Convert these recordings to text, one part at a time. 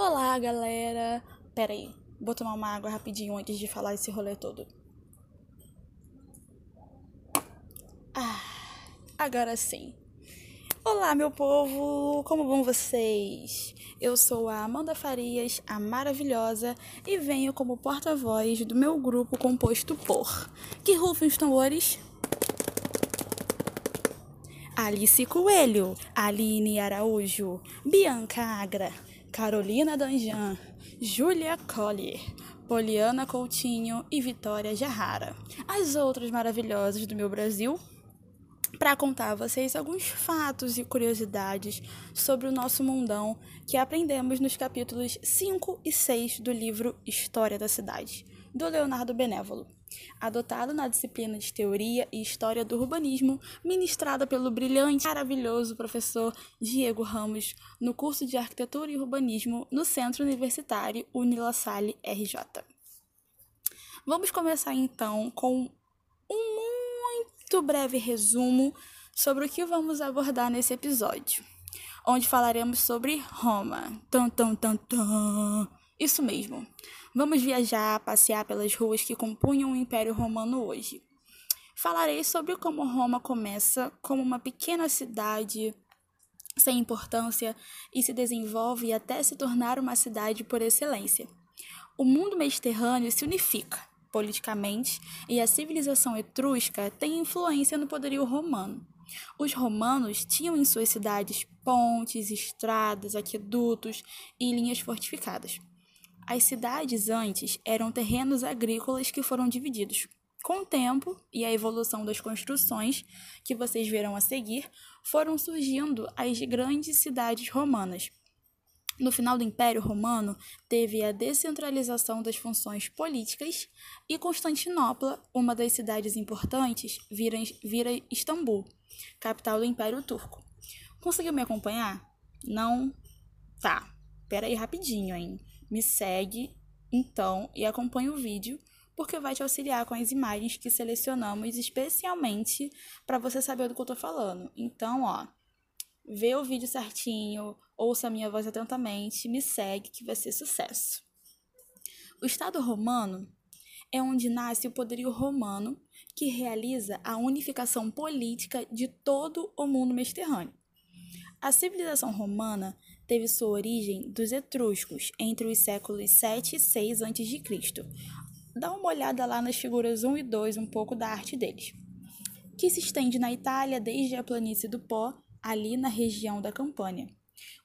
Olá, galera! Pera aí, vou tomar uma água rapidinho antes de falar esse rolê todo. Ah, agora sim. Olá, meu povo! Como vão vocês? Eu sou a Amanda Farias, a maravilhosa, e venho como porta-voz do meu grupo composto por. Que rufem os tambores! Alice Coelho, Aline Araújo, Bianca Agra, Carolina Danjan, Júlia Collier, Poliana Coutinho e Vitória Jarrara. As outras maravilhosas do meu Brasil, para contar a vocês alguns fatos e curiosidades sobre o nosso mundão que aprendemos nos capítulos 5 e 6 do livro História da Cidade, do Leonardo Benévolo adotado na disciplina de Teoria e História do Urbanismo, ministrada pelo brilhante e maravilhoso professor Diego Ramos no curso de Arquitetura e Urbanismo no Centro Universitário Unila Salle RJ. Vamos começar então com um muito breve resumo sobre o que vamos abordar nesse episódio, onde falaremos sobre Roma. Isso mesmo. Vamos viajar, passear pelas ruas que compunham o Império Romano hoje. Falarei sobre como Roma começa como uma pequena cidade sem importância e se desenvolve até se tornar uma cidade por excelência. O mundo mediterrâneo se unifica politicamente e a civilização etrusca tem influência no poderio romano. Os romanos tinham em suas cidades pontes, estradas, aquedutos e linhas fortificadas. As cidades antes eram terrenos agrícolas que foram divididos. Com o tempo e a evolução das construções, que vocês verão a seguir, foram surgindo as grandes cidades romanas. No final do Império Romano, teve a descentralização das funções políticas e Constantinopla, uma das cidades importantes, vira, vira Istambul, capital do Império Turco. Conseguiu me acompanhar? Não? Tá. Pera aí rapidinho, hein? Me segue então e acompanhe o vídeo, porque vai te auxiliar com as imagens que selecionamos especialmente para você saber do que eu tô falando. Então, ó, vê o vídeo certinho, ouça a minha voz atentamente, me segue que vai ser sucesso. O Estado romano é onde nasce o poderio romano que realiza a unificação política de todo o mundo mediterrâneo. A civilização romana teve sua origem dos etruscos entre os séculos 7 e 6 a.C. Dá uma olhada lá nas figuras 1 e 2, um pouco da arte deles. Que se estende na Itália desde a planície do Pó, ali na região da Campânia.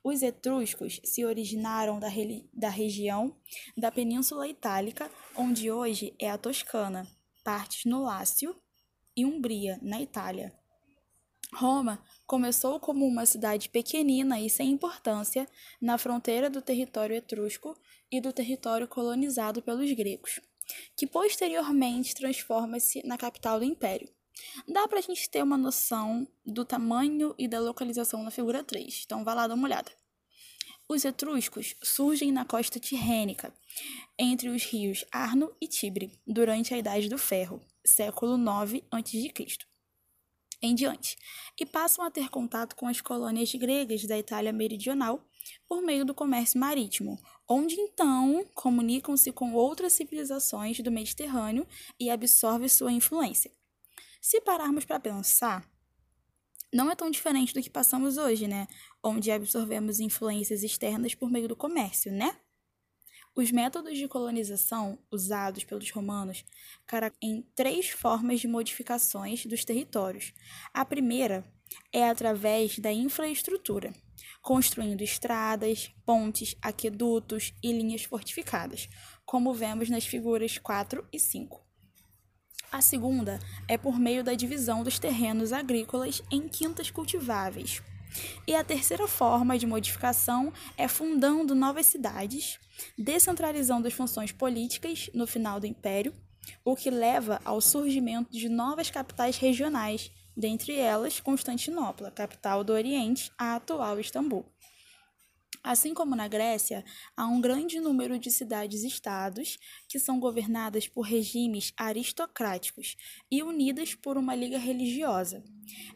Os etruscos se originaram da, da região da Península Itálica, onde hoje é a Toscana, partes no Lácio e Umbria, na Itália. Roma começou como uma cidade pequenina e sem importância na fronteira do território etrusco e do território colonizado pelos gregos, que posteriormente transforma-se na capital do império. Dá para a gente ter uma noção do tamanho e da localização na figura 3, então vá lá dar uma olhada. Os etruscos surgem na costa tirrênica, entre os rios Arno e Tibre, durante a Idade do Ferro, século 9 a.C em diante, e passam a ter contato com as colônias gregas da Itália meridional por meio do comércio marítimo, onde então comunicam-se com outras civilizações do Mediterrâneo e absorvem sua influência. Se pararmos para pensar, não é tão diferente do que passamos hoje, né? Onde absorvemos influências externas por meio do comércio, né? Os métodos de colonização usados pelos romanos em três formas de modificações dos territórios. A primeira é através da infraestrutura, construindo estradas, pontes, aquedutos e linhas fortificadas, como vemos nas figuras 4 e 5. A segunda é por meio da divisão dos terrenos agrícolas em quintas cultiváveis, e a terceira forma de modificação é fundando novas cidades, descentralizando as funções políticas no final do Império, o que leva ao surgimento de novas capitais regionais, dentre elas Constantinopla, capital do Oriente, a atual Istambul. Assim como na Grécia, há um grande número de cidades-estados que são governadas por regimes aristocráticos e unidas por uma liga religiosa.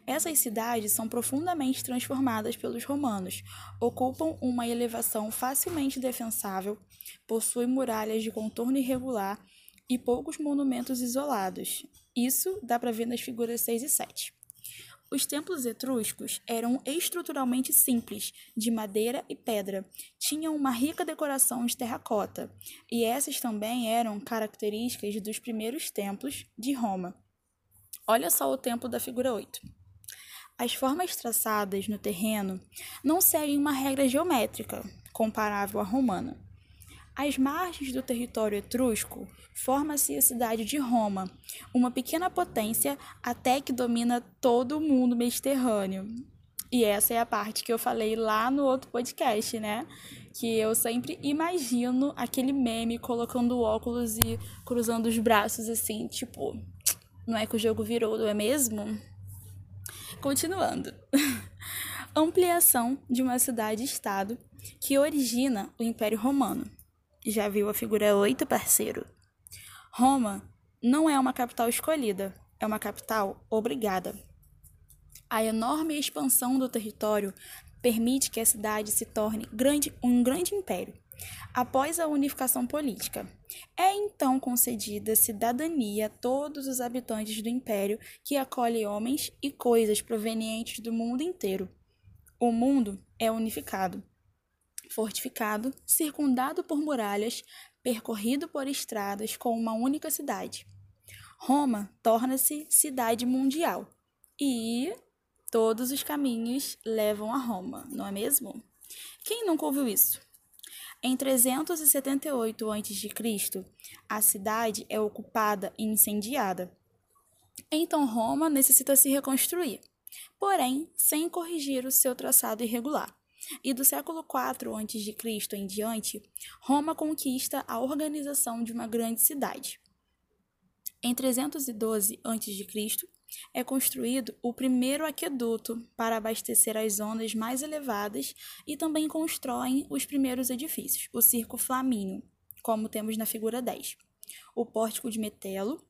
Essas cidades são profundamente transformadas pelos romanos, ocupam uma elevação facilmente defensável, possuem muralhas de contorno irregular e poucos monumentos isolados. Isso dá para ver nas figuras 6 e 7. Os templos etruscos eram estruturalmente simples, de madeira e pedra. Tinham uma rica decoração de terracota, e essas também eram características dos primeiros templos de Roma. Olha só o templo da figura 8. As formas traçadas no terreno não seguem uma regra geométrica comparável à romana. Às margens do território etrusco, forma-se a cidade de Roma, uma pequena potência até que domina todo o mundo mediterrâneo. E essa é a parte que eu falei lá no outro podcast, né? Que eu sempre imagino aquele meme colocando óculos e cruzando os braços assim, tipo, não é que o jogo virou, não é mesmo? Continuando. Ampliação de uma cidade-estado que origina o Império Romano. Já viu a figura 8, parceiro? Roma não é uma capital escolhida, é uma capital obrigada. A enorme expansão do território permite que a cidade se torne grande, um grande império. Após a unificação política, é então concedida cidadania a todos os habitantes do império que acolhe homens e coisas provenientes do mundo inteiro. O mundo é unificado fortificado, circundado por muralhas, percorrido por estradas com uma única cidade. Roma torna-se cidade mundial e todos os caminhos levam a Roma, não é mesmo? Quem nunca ouviu isso? Em 378 a.C., a cidade é ocupada e incendiada. Então Roma necessita se reconstruir, porém sem corrigir o seu traçado irregular. E do século IV a.C. em diante, Roma conquista a organização de uma grande cidade. Em 312 a.C., é construído o primeiro aqueduto para abastecer as zonas mais elevadas e também constroem os primeiros edifícios, o Circo Flamínio, como temos na figura 10, o Pórtico de Metelo,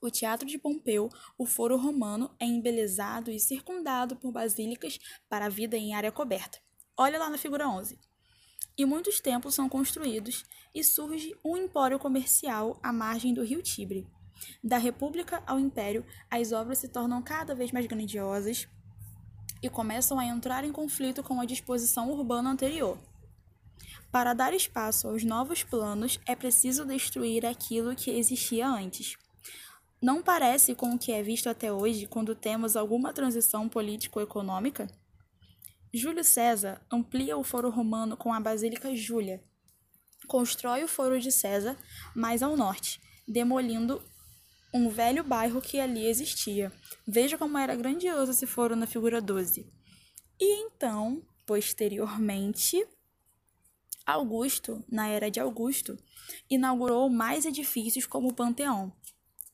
o Teatro de Pompeu, o Foro Romano, é embelezado e circundado por basílicas para a vida em área coberta. Olha lá na figura 11. E muitos templos são construídos e surge um empório comercial à margem do rio Tibre. Da República ao Império, as obras se tornam cada vez mais grandiosas e começam a entrar em conflito com a disposição urbana anterior. Para dar espaço aos novos planos, é preciso destruir aquilo que existia antes. Não parece com o que é visto até hoje quando temos alguma transição político-econômica? Júlio César amplia o Foro Romano com a Basílica Júlia. Constrói o Foro de César mais ao norte, demolindo um velho bairro que ali existia. Veja como era grandioso esse foro na figura 12. E então, posteriormente, Augusto, na era de Augusto, inaugurou mais edifícios como o Panteão,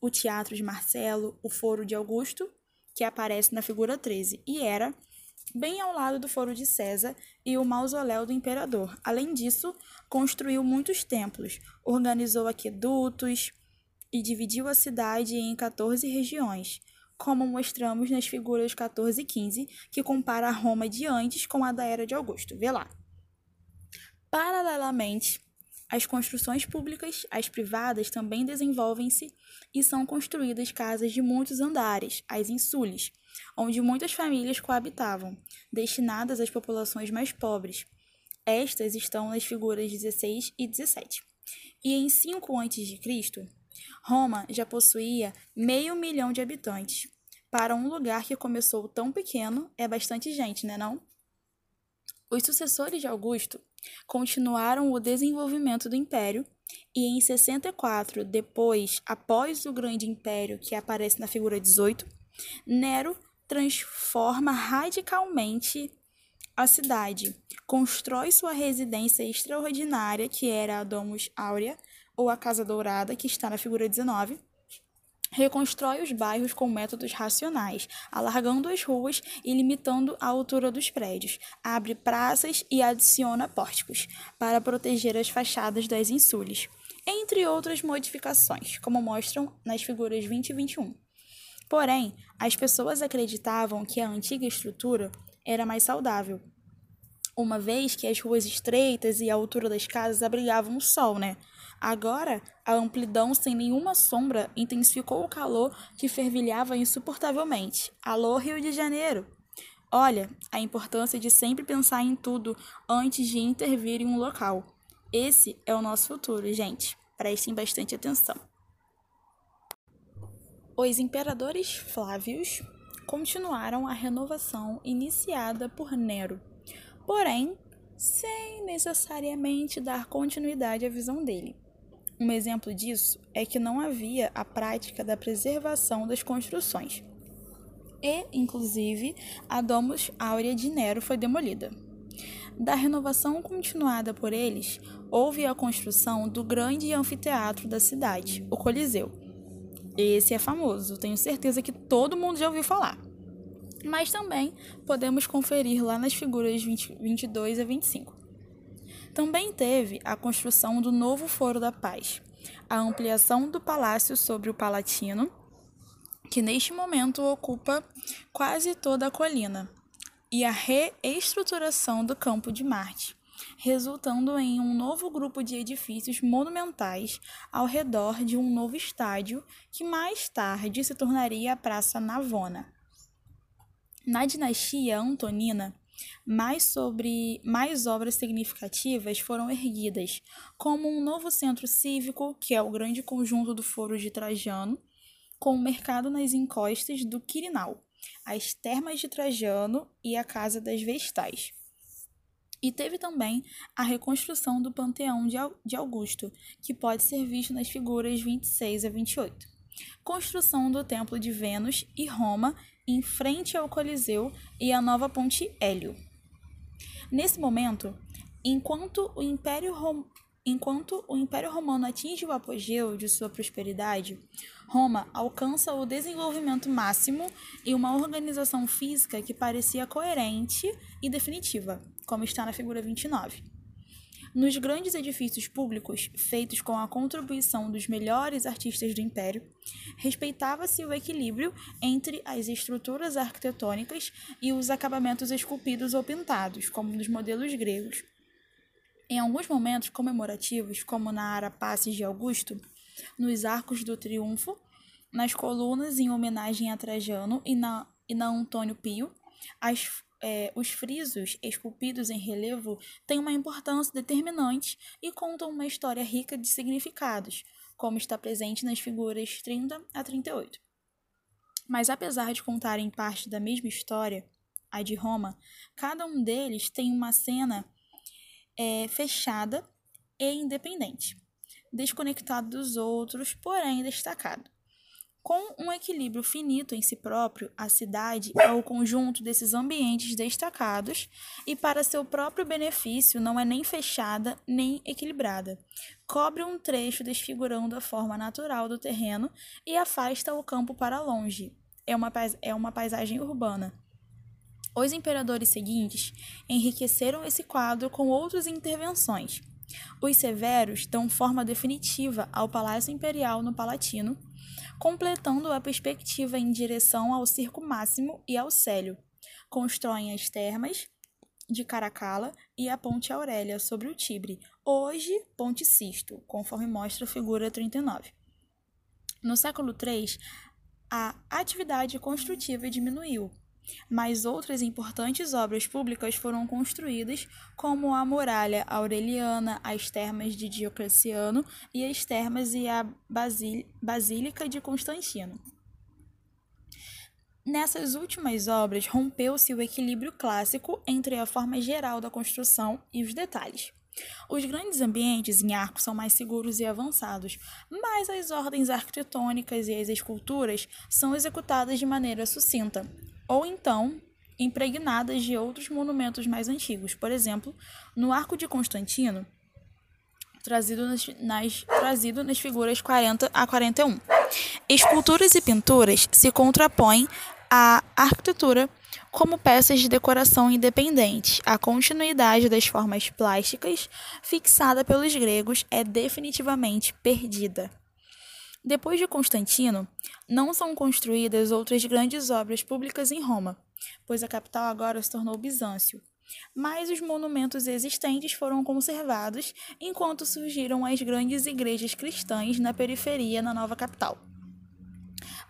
o Teatro de Marcelo, o Foro de Augusto, que aparece na figura 13, e era bem ao lado do Foro de César e o mausoléu do imperador. Além disso, construiu muitos templos, organizou aquedutos e dividiu a cidade em 14 regiões, como mostramos nas figuras 14 e 15, que compara a Roma de antes com a da era de Augusto. Vê lá. Paralelamente, as construções públicas, as privadas, também desenvolvem-se e são construídas casas de muitos andares, as insules, onde muitas famílias coabitavam, destinadas às populações mais pobres. Estas estão nas figuras 16 e 17. E em 5 a.C., Roma já possuía meio milhão de habitantes. Para um lugar que começou tão pequeno, é bastante gente, né não? Os sucessores de Augusto continuaram o desenvolvimento do império e em 64, depois, após o grande império que aparece na figura 18, Nero transforma radicalmente a cidade, constrói sua residência extraordinária, que era a Domus Áurea, ou a Casa Dourada, que está na figura 19, reconstrói os bairros com métodos racionais, alargando as ruas e limitando a altura dos prédios, abre praças e adiciona pórticos para proteger as fachadas das insúlias, entre outras modificações, como mostram nas figuras 20 e 21. Porém, as pessoas acreditavam que a antiga estrutura era mais saudável, uma vez que as ruas estreitas e a altura das casas abrigavam o sol, né? Agora, a amplidão sem nenhuma sombra intensificou o calor que fervilhava insuportavelmente. Alô, Rio de Janeiro! Olha, a importância de sempre pensar em tudo antes de intervir em um local. Esse é o nosso futuro, gente. Prestem bastante atenção. Os imperadores Flávios continuaram a renovação iniciada por Nero, porém sem necessariamente dar continuidade à visão dele. Um exemplo disso é que não havia a prática da preservação das construções. E, inclusive, a Domus Áurea de Nero foi demolida. Da renovação continuada por eles, houve a construção do grande anfiteatro da cidade, o Coliseu. Esse é famoso, tenho certeza que todo mundo já ouviu falar. Mas também podemos conferir lá nas figuras 20, 22 a 25. Também teve a construção do novo Foro da Paz, a ampliação do palácio sobre o Palatino, que neste momento ocupa quase toda a colina, e a reestruturação do Campo de Marte, resultando em um novo grupo de edifícios monumentais ao redor de um novo estádio que mais tarde se tornaria a Praça Navona. Na dinastia Antonina, mais sobre mais obras significativas foram erguidas, como um novo centro cívico, que é o grande conjunto do Foro de Trajano, com o mercado nas encostas do Quirinal, as termas de Trajano e a Casa das Vestais. E teve também a reconstrução do Panteão de Augusto, que pode ser visto nas figuras 26 a 28. Construção do Templo de Vênus e Roma em frente ao Coliseu e a nova ponte Hélio. Nesse momento, enquanto o Império, Rom... enquanto o Império Romano atinge o apogeu de sua prosperidade, Roma alcança o desenvolvimento máximo e uma organização física que parecia coerente e definitiva, como está na figura 29. Nos grandes edifícios públicos, feitos com a contribuição dos melhores artistas do império, respeitava-se o equilíbrio entre as estruturas arquitetônicas e os acabamentos esculpidos ou pintados, como nos modelos gregos. Em alguns momentos comemorativos, como na Arapaces de Augusto, nos arcos do triunfo, nas colunas em homenagem a Trajano e na, e na Antônio Pio, as é, os frisos esculpidos em relevo têm uma importância determinante e contam uma história rica de significados, como está presente nas figuras 30 a 38. Mas apesar de contarem parte da mesma história, a de Roma, cada um deles tem uma cena é, fechada e independente, desconectado dos outros, porém destacado. Com um equilíbrio finito em si próprio, a cidade é o conjunto desses ambientes destacados e, para seu próprio benefício, não é nem fechada nem equilibrada. Cobre um trecho desfigurando a forma natural do terreno e afasta o campo para longe. É uma, é uma paisagem urbana. Os imperadores seguintes enriqueceram esse quadro com outras intervenções. Os severos dão forma definitiva ao Palácio Imperial no Palatino completando a perspectiva em direção ao Circo Máximo e ao Célio. Constroem as termas de Caracala e a Ponte Aurélia sobre o Tibre, hoje Ponte Sisto, conforme mostra a figura 39. No século III, a atividade construtiva diminuiu, mas outras importantes obras públicas foram construídas, como a Muralha Aureliana, as Termas de Diocleciano e as Termas e a Basílica de Constantino. Nessas últimas obras, rompeu-se o equilíbrio clássico entre a forma geral da construção e os detalhes. Os grandes ambientes em arco são mais seguros e avançados, mas as ordens arquitetônicas e as esculturas são executadas de maneira sucinta, ou então impregnadas de outros monumentos mais antigos. Por exemplo, no Arco de Constantino, trazido nas, nas, trazido nas figuras 40 a 41. Esculturas e pinturas se contrapõem à arquitetura como peças de decoração independentes. A continuidade das formas plásticas fixada pelos gregos é definitivamente perdida. Depois de Constantino, não são construídas outras grandes obras públicas em Roma, pois a capital agora se tornou Bizâncio. Mas os monumentos existentes foram conservados enquanto surgiram as grandes igrejas cristãs na periferia na nova capital.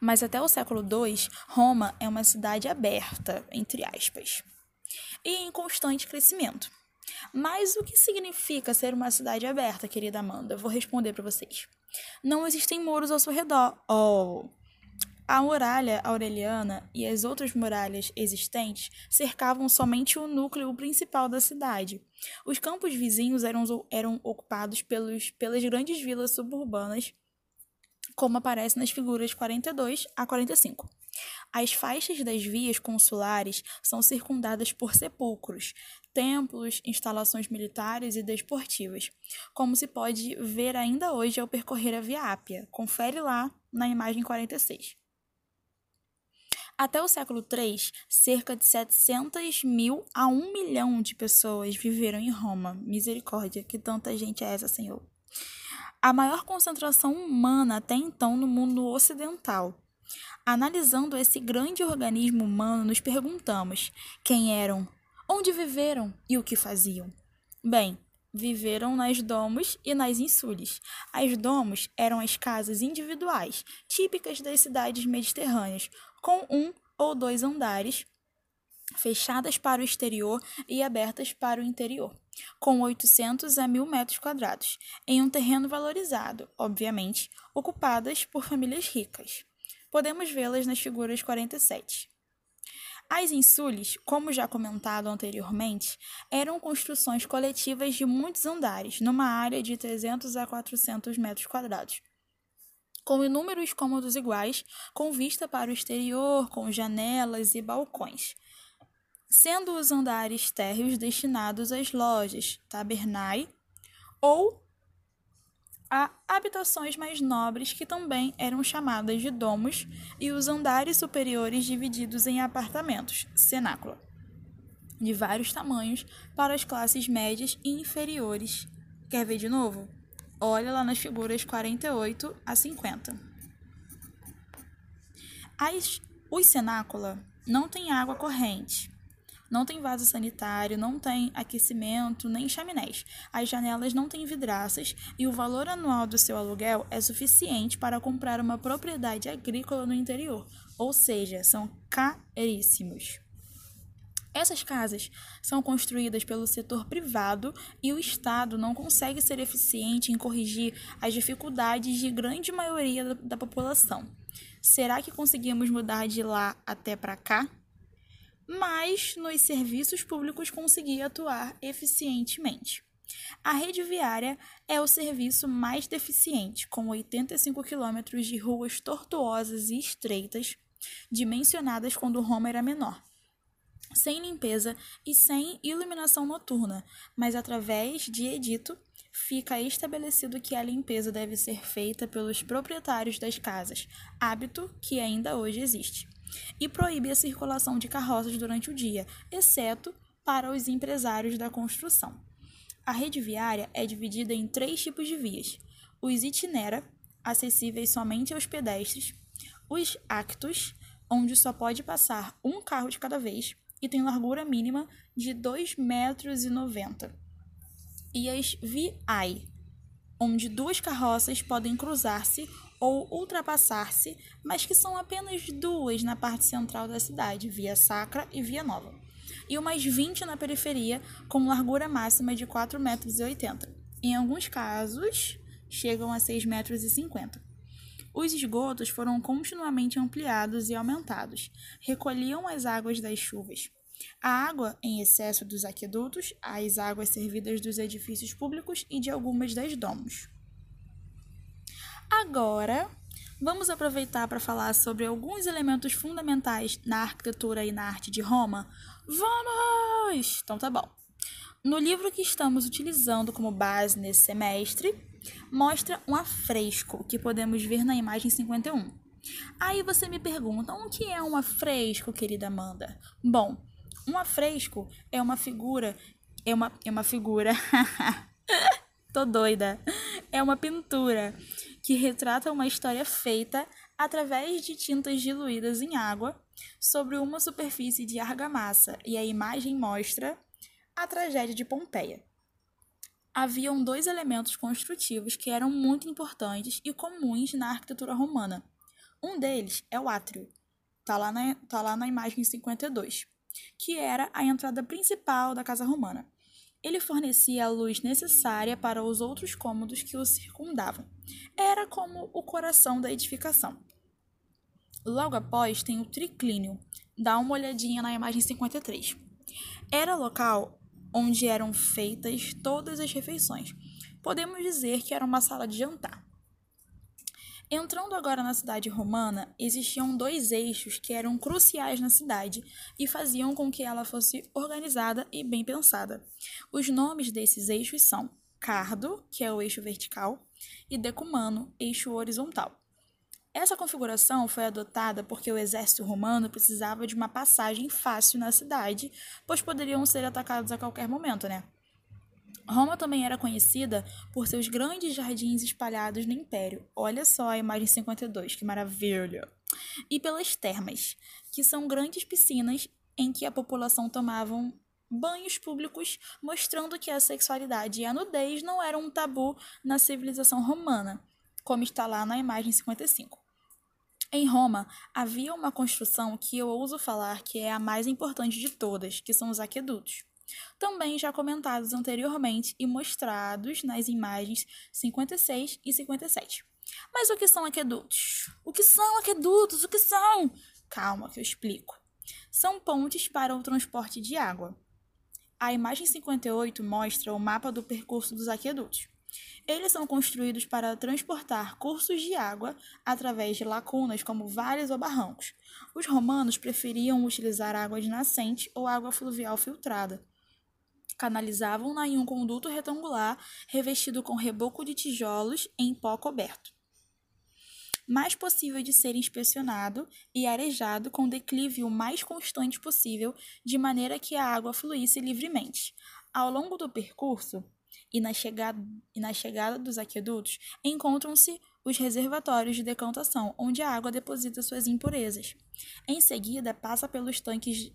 Mas até o século II, Roma é uma cidade aberta, entre aspas, e em constante crescimento. Mas o que significa ser uma cidade aberta, querida Amanda? Vou responder para vocês. Não existem muros ao seu redor. Oh. A muralha aureliana e as outras muralhas existentes cercavam somente o núcleo principal da cidade. Os campos vizinhos eram, eram ocupados pelos, pelas grandes vilas suburbanas, como aparece nas figuras 42 a 45. As faixas das vias consulares são circundadas por sepulcros, templos, instalações militares e desportivas, como se pode ver ainda hoje ao percorrer a Via Ápia. Confere lá na imagem 46. Até o século III, cerca de 700 mil a 1 milhão de pessoas viveram em Roma. Misericórdia, que tanta gente é essa, Senhor? A maior concentração humana até então no mundo ocidental. Analisando esse grande organismo humano, nos perguntamos quem eram Onde viveram e o que faziam? Bem, viveram nas domos e nas insúlies. As domos eram as casas individuais, típicas das cidades mediterrâneas, com um ou dois andares, fechadas para o exterior e abertas para o interior, com 800 a 1000 metros quadrados, em um terreno valorizado, obviamente, ocupadas por famílias ricas. Podemos vê-las nas figuras 47. As insules, como já comentado anteriormente, eram construções coletivas de muitos andares, numa área de 300 a 400 metros quadrados, com inúmeros cômodos iguais, com vista para o exterior, com janelas e balcões, sendo os andares térreos destinados às lojas, tabernai ou a habitações mais nobres que também eram chamadas de domos e os andares superiores divididos em apartamentos, cenáculo, de vários tamanhos para as classes médias e inferiores. Quer ver de novo? Olha lá nas figuras 48 a 50. As, os cenácula não têm água corrente, não tem vaso sanitário, não tem aquecimento, nem chaminés. As janelas não têm vidraças e o valor anual do seu aluguel é suficiente para comprar uma propriedade agrícola no interior, ou seja, são caríssimos. Essas casas são construídas pelo setor privado e o Estado não consegue ser eficiente em corrigir as dificuldades de grande maioria da, população. Será que conseguimos mudar de lá até para cá? Mas nos serviços públicos conseguia atuar eficientemente. A rede viária é o serviço mais deficiente, com 85 quilômetros de ruas tortuosas e estreitas, dimensionadas quando Roma era menor, sem limpeza e sem iluminação noturna, mas através de edito fica estabelecido que a limpeza deve ser feita pelos proprietários das casas, hábito que ainda hoje existe e proíbe a circulação de carroças durante o dia, exceto para os empresários da construção. A rede viária é dividida em três tipos de vias: os itinera, acessíveis somente aos pedestres, os actos, onde só pode passar um carro de cada vez e tem largura mínima de 2,90 metros, e as viae, onde duas carroças podem cruzar-se ou ultrapassar-se, mas que são apenas duas na parte central da cidade, Via Sacra e Via Nova, e umas 20 na periferia, com largura máxima de 4,80 metros. Em alguns casos, chegam a 6,50 metros. Os esgotos foram continuamente ampliados e aumentados, recolhiam as águas das chuvas. A água em excesso dos aquedutos, as águas servidas dos edifícios públicos e de algumas das domos. Agora, vamos aproveitar para falar sobre alguns elementos fundamentais na arquitetura e na arte de Roma? Vamos! Então tá bom. No livro que estamos utilizando como base nesse semestre, mostra um afresco que podemos ver na imagem 51. Aí você me pergunta, o que é um afresco, querida Amanda? Bom, um afresco é uma figura, é uma, é uma figura, tô doida, é uma pintura que retrata uma história feita através de tintas diluídas em água sobre uma superfície de argamassa, e a imagem mostra a tragédia de Pompeia. Haviam dois elementos construtivos que eram muito importantes e comuns na arquitetura romana. Um deles é o átrio, está lá, na, tá lá na imagem 52, que era a entrada principal da casa romana. Ele fornecia a luz necessária para os outros cômodos que o circundavam. Era como o coração da edificação. Logo após tem o triclínio. Dá uma olhadinha na imagem 53. Era local onde eram feitas todas as refeições. Podemos dizer que era uma sala de jantar. Entrando agora na cidade romana, existiam dois eixos que eram cruciais na cidade e faziam com que ela fosse organizada e bem pensada. Os nomes desses eixos são Cardo, que é o eixo vertical, e Decumano, eixo horizontal. Essa configuração foi adotada porque o exército romano precisava de uma passagem fácil na cidade, pois poderiam ser atacados a qualquer momento, né? Roma também era conhecida por seus grandes jardins espalhados no império. Olha só a imagem 52, que maravilha! E pelas termas, que são grandes piscinas em que a população tomava banhos públicos, mostrando que a sexualidade e a nudez não eram um tabu na civilização romana, como está lá na imagem 55. Em Roma, havia uma construção que eu ouso falar que é a mais importante de todas, que são os aquedutos também já comentados anteriormente e mostrados nas imagens 56 e 57. Mas o que são aquedutos? O que são aquedutos? O que são? Calma que eu explico. São pontes para o transporte de água. A imagem 58 mostra o mapa do percurso dos aquedutos. Eles são construídos para transportar cursos de água através de lacunas como vales ou barrancos. Os romanos preferiam utilizar água de nascente ou água fluvial filtrada, canalizavam-na em um conduto retangular revestido com reboco de tijolos em pó coberto. Mais possível de ser inspecionado e arejado com declive o mais constante possível, de maneira que a água fluísse livremente. Ao longo do percurso e na chegada, e na chegada dos aquedutos, encontram-se os reservatórios de decantação, onde a água deposita suas impurezas. Em seguida, passa pelos tanques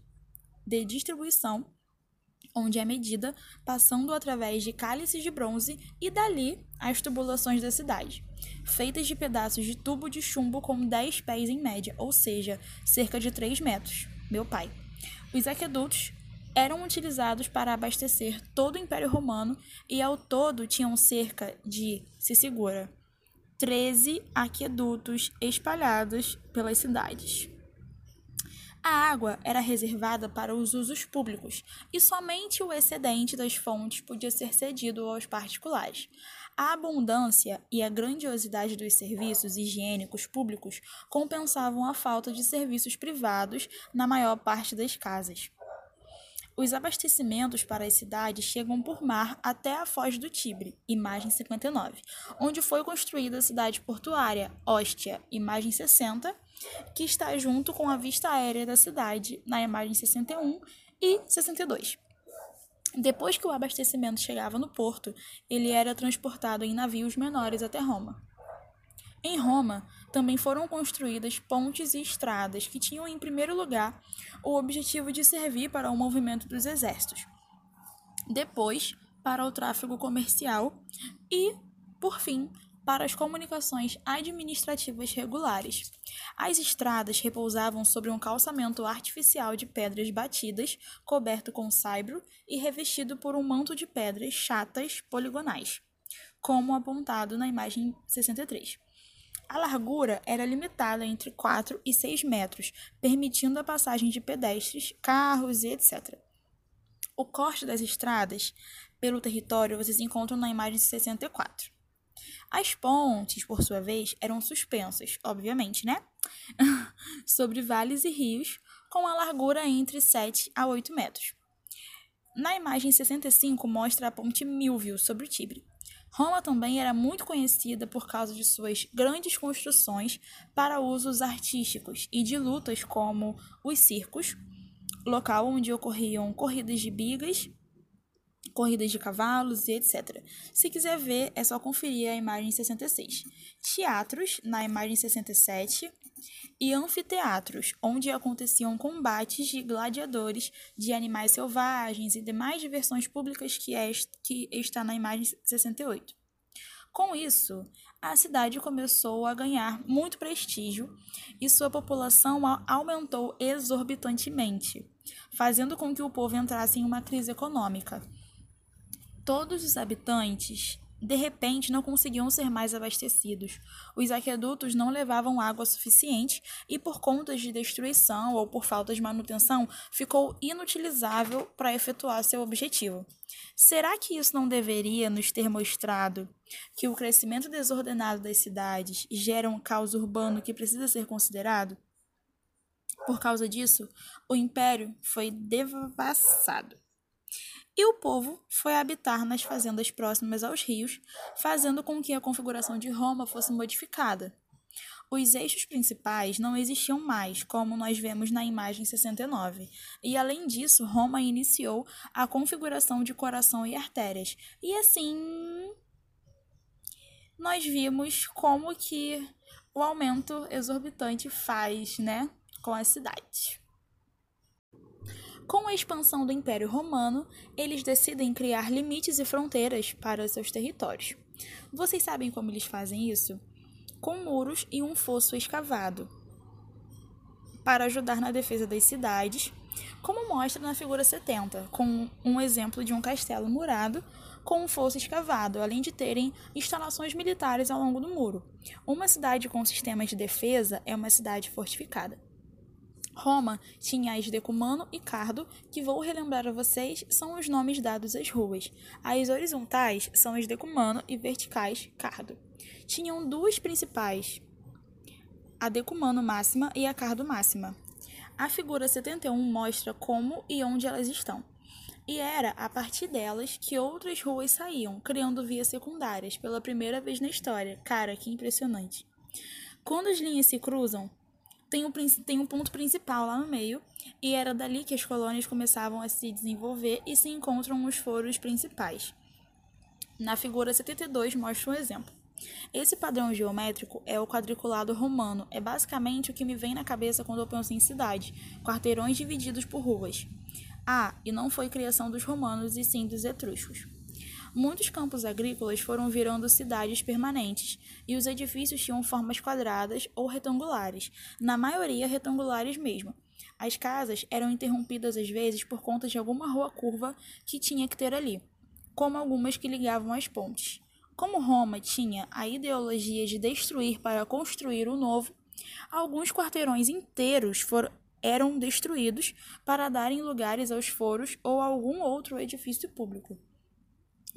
de distribuição onde é medida, passando através de cálices de bronze e dali as tubulações da cidade, feitas de pedaços de tubo de chumbo com 10 pés em média, ou seja, cerca de 3 metros. Meu pai. Os aquedutos eram utilizados para abastecer todo o Império Romano e ao todo tinham cerca de, se segura, 13 aquedutos espalhados pelas cidades. A água era reservada para os usos públicos e somente o excedente das fontes podia ser cedido aos particulares. A abundância e a grandiosidade dos serviços higiênicos públicos compensavam a falta de serviços privados na maior parte das casas. Os abastecimentos para as cidades chegam por mar até a Foz do Tibre, imagem 59, onde foi construída a cidade portuária, Ostia, imagem 60, que está junto com a vista aérea da cidade, na imagem 61 e 62. Depois que o abastecimento chegava no porto, ele era transportado em navios menores até Roma. Em Roma, também foram construídas pontes e estradas que tinham, em primeiro lugar, o objetivo de servir para o movimento dos exércitos, depois, para o tráfego comercial e, por fim, para as comunicações administrativas regulares. As estradas repousavam sobre um calçamento artificial de pedras batidas, coberto com saibro e revestido por um manto de pedras chatas poligonais, como apontado na imagem 63. A largura era limitada entre 4 e 6 metros, permitindo a passagem de pedestres, carros e etc. O corte das estradas pelo território vocês encontram na imagem 64. As pontes, por sua vez, eram suspensas, obviamente, né? Sobre vales e rios, com a largura entre 7 a 8 metros. Na imagem 65 mostra a ponte Milvio sobre o Tibre. Roma também era muito conhecida por causa de suas grandes construções para usos artísticos e de lutas como os circos, local onde ocorriam corridas de bigas, corridas de cavalos e etc. Se quiser ver, é só conferir a imagem 66. Teatros, na imagem 67, e anfiteatros, onde aconteciam combates de gladiadores, de animais selvagens e demais diversões públicas que, é, que está na imagem 68. Com isso, a cidade começou a ganhar muito prestígio e sua população aumentou exorbitantemente, fazendo com que o povo entrasse em uma crise econômica. Todos os habitantes de repente não conseguiam ser mais abastecidos. Os aquedutos não levavam água suficiente e, por conta de destruição ou por falta de manutenção, ficou inutilizável para efetuar seu objetivo. Será que isso não deveria nos ter mostrado que o crescimento desordenado das cidades gera um caos urbano que precisa ser considerado? Por causa disso, o império foi devassado e o povo foi habitar nas fazendas próximas aos rios, fazendo com que a configuração de Roma fosse modificada. Os eixos principais não existiam mais, como nós vemos na imagem 69, e além disso, Roma iniciou a configuração de coração e artérias. E assim, nós vimos como que o aumento exorbitante faz, né, com a cidade. Com a expansão do Império Romano, eles decidem criar limites e fronteiras para seus territórios. Vocês sabem como eles fazem isso? Com muros e um fosso escavado para ajudar na defesa das cidades, como mostra na figura 70, com um exemplo de um castelo murado com um fosso escavado, além de terem instalações militares ao longo do muro. Uma cidade com sistema de defesa é uma cidade fortificada. Roma tinha as Decumano e Cardo, que vou relembrar a vocês, são os nomes dados às ruas. As horizontais são as Decumano e verticais Cardo. Tinham duas principais, a Decumano máxima e a Cardo máxima. A figura 71 mostra como e onde elas estão. E era a partir delas que outras ruas saíam, criando vias secundárias pela primeira vez na história. Cara, que impressionante. Quando as linhas se cruzam, tem um, tem um ponto principal lá no meio, e era dali que as colônias começavam a se desenvolver e se encontram os foros principais. Na figura 72 mostra um exemplo. Esse padrão geométrico é o quadriculado romano, é basicamente o que me vem na cabeça quando eu penso em cidade, quarteirões divididos por ruas. Ah, e não foi criação dos romanos e sim dos etruscos. Muitos campos agrícolas foram virando cidades permanentes, e os edifícios tinham formas quadradas ou retangulares, na maioria retangulares mesmo. As casas eram interrompidas às vezes por conta de alguma rua curva que tinha que ter ali, como algumas que ligavam as pontes. Como Roma tinha a ideologia de destruir para construir o novo, alguns quarteirões inteiros foram, eram destruídos para darem lugares aos foros ou a algum outro edifício público.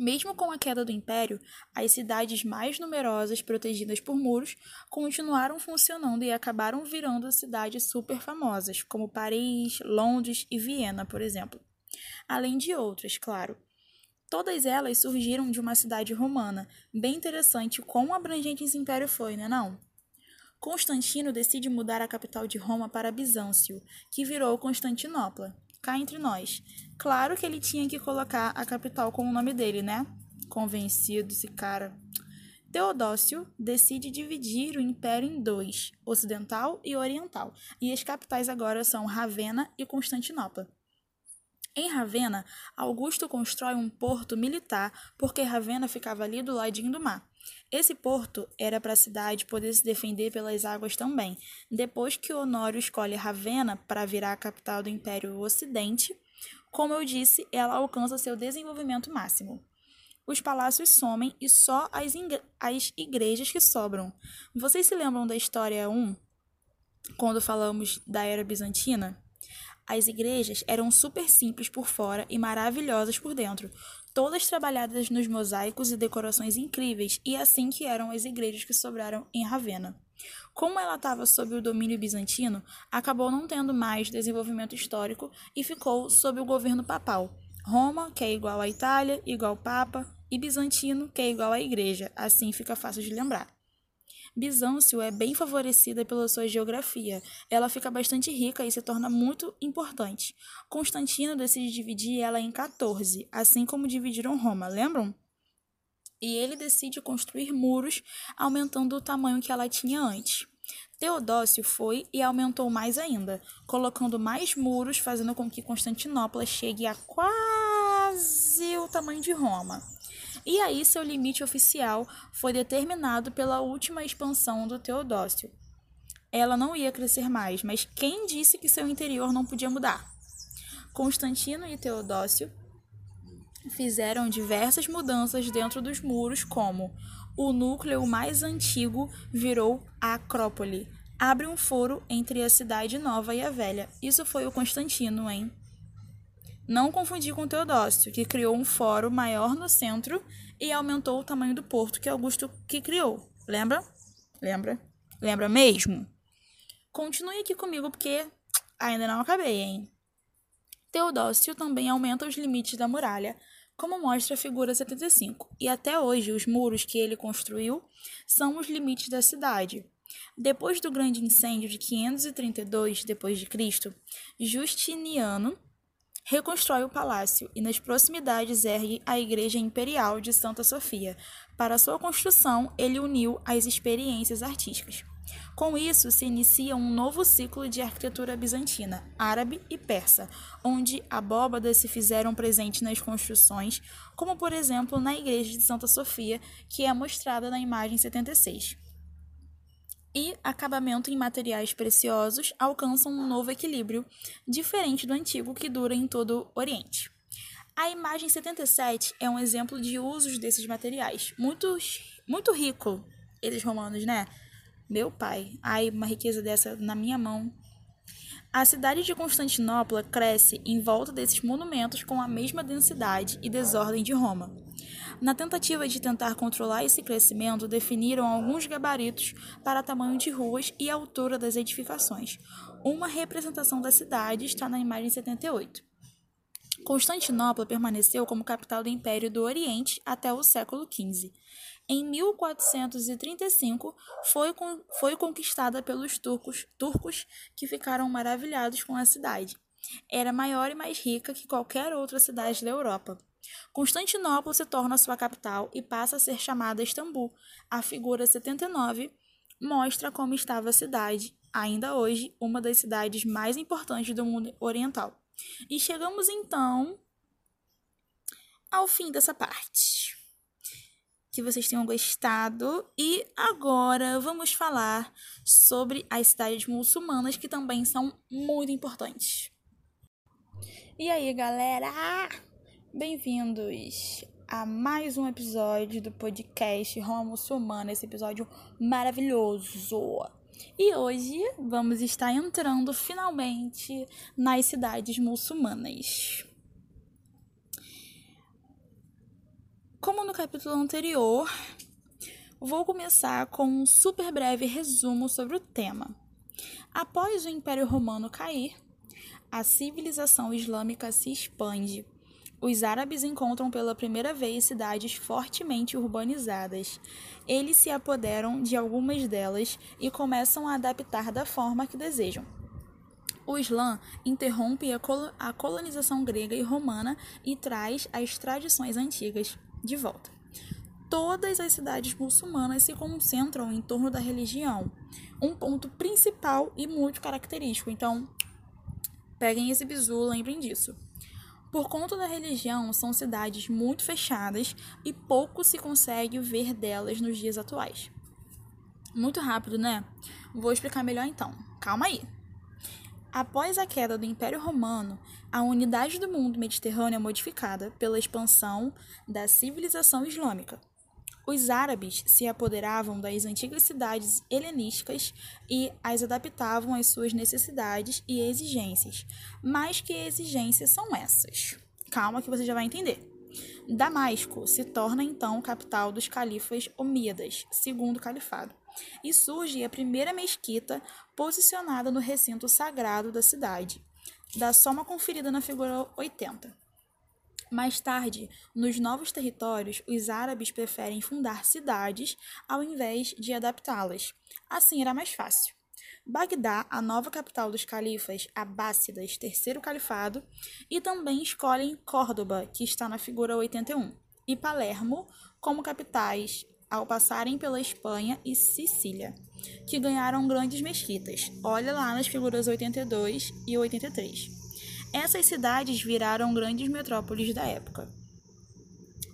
Mesmo com a queda do império, as cidades mais numerosas protegidas por muros continuaram funcionando e acabaram virando cidades super famosas, como Paris, Londres e Viena, por exemplo. Além de outras, claro. Todas elas surgiram de uma cidade romana. Bem interessante quão abrangente esse império foi, né não? Constantino decide mudar a capital de Roma para Bizâncio, que virou Constantinopla cá entre nós. Claro que ele tinha que colocar a capital com o nome dele, né? Convencido esse cara. Teodócio decide dividir o império em dois, ocidental e oriental, e as capitais agora são Ravenna e Constantinopla. Em Ravenna, Augusto constrói um porto militar porque Ravenna ficava ali do ladinho do mar. Esse porto era para a cidade poder se defender pelas águas também. Depois que Honório escolhe Ravenna para virar a capital do Império Ocidente, como eu disse, ela alcança seu desenvolvimento máximo. Os palácios somem e só as, as igrejas que sobram. Vocês se lembram da história 1, quando falamos da era bizantina? As igrejas eram super simples por fora e maravilhosas por dentro, todas trabalhadas nos mosaicos e decorações incríveis, e assim que eram as igrejas que sobraram em Ravenna. Como ela estava sob o domínio bizantino, acabou não tendo mais desenvolvimento histórico e ficou sob o governo papal. Roma, que é igual à Itália, igual Papa, e Bizantino, que é igual à Igreja. Assim fica fácil de lembrar. Bizâncio é bem favorecida pela sua geografia. Ela fica bastante rica e se torna muito importante. Constantino decide dividir ela em 14, assim como dividiram Roma, lembram? E ele decide construir muros, aumentando o tamanho que ela tinha antes. Teodósio foi e aumentou mais ainda, colocando mais muros, fazendo com que Constantinopla chegue a quase o tamanho de Roma. E aí seu limite oficial foi determinado pela última expansão do Teodósio. Ela não ia crescer mais, mas quem disse que seu interior não podia mudar? Constantino e Teodósio fizeram diversas mudanças dentro dos muros, como o núcleo mais antigo virou a Acrópole. Abre um foro entre a cidade nova e a velha. Isso foi o Constantino, hein? Não confundir com Teodósio, que criou um fórum maior no centro e aumentou o tamanho do porto que Augusto que criou. Lembra? Lembra? Lembra mesmo? Continue aqui comigo porque ainda não acabei, hein? Teodósio também aumenta os limites da muralha, como mostra a figura 75, e até hoje os muros que ele construiu são os limites da cidade. Depois do grande incêndio de 532 d.C., Justiniano reconstrói o palácio e nas proximidades ergue a Igreja Imperial de Santa Sofia. Para sua construção, ele uniu as experiências artísticas. Com isso, se inicia um novo ciclo de arquitetura bizantina, árabe e persa, onde abóbadas se fizeram presentes nas construções, como por exemplo na igreja de Santa Sofia, que é mostrada na imagem 76. E acabamento em materiais preciosos alcançam um novo equilíbrio, diferente do antigo que dura em todo o Oriente. A imagem 77 é um exemplo de usos desses materiais, muito, muito rico, eles romanos, né? Meu pai, ai, uma riqueza dessa na minha mão. A cidade de Constantinopla cresce em volta desses monumentos com a mesma densidade e desordem de Roma. Na tentativa de tentar controlar esse crescimento, definiram alguns gabaritos para tamanho de ruas e altura das edificações. Uma representação da cidade está na imagem 78. Constantinopla permaneceu como capital do Império do Oriente até o século XV. Em 1435, foi, foi conquistada pelos turcos, turcos que ficaram maravilhados com a cidade. Era maior e mais rica que qualquer outra cidade da Europa. Constantinopla se torna sua capital e passa a ser chamada Istambul. A figura 79 mostra como estava a cidade, ainda hoje uma das cidades mais importantes do mundo oriental. E chegamos então ao fim dessa parte. Que vocês tenham gostado. E agora vamos falar sobre as cidades muçulmanas que também são muito importantes. E aí, galera? Bem-vindos a mais um episódio do podcast Roma Muçulmana, esse episódio maravilhoso. E hoje vamos estar entrando finalmente nas cidades muçulmanas. Como no capítulo anterior, vou começar com um super breve resumo sobre o tema. Após o Império Romano cair, a civilização islâmica se expande os árabes encontram pela primeira vez cidades fortemente urbanizadas. Eles se apoderam de algumas delas e começam a adaptar da forma que desejam. O Islã interrompe a colonização grega e romana e traz as tradições antigas de volta. Todas as cidades muçulmanas se concentram em torno da religião, um ponto principal e muito característico. Então, peguem esse bizu, lembrem disso. Por conta da religião, são cidades muito fechadas e pouco se consegue ver delas nos dias atuais. Muito rápido, né? Vou explicar melhor então. Calma aí. Após a queda do Império Romano, a unidade do mundo mediterrâneo é modificada pela expansão da civilização islâmica. Os árabes se apoderavam das antigas cidades helenísticas e as adaptavam às suas necessidades e exigências. Mas que exigências são essas? Calma que você já vai entender. Damasco se torna então capital dos califas omíadas, segundo califado, e surge a primeira mesquita posicionada no recinto sagrado da cidade. Dá só uma conferida na figura 80. Mais tarde, nos novos territórios, os árabes preferem fundar cidades ao invés de adaptá-las. Assim era mais fácil. Bagdá, a nova capital dos califas abássidas, terceiro califado, e também escolhem Córdoba, que está na figura 81, e Palermo como capitais ao passarem pela Espanha e Sicília, que ganharam grandes mesquitas. Olha lá nas figuras 82 e 83. Essas cidades viraram grandes metrópoles da época.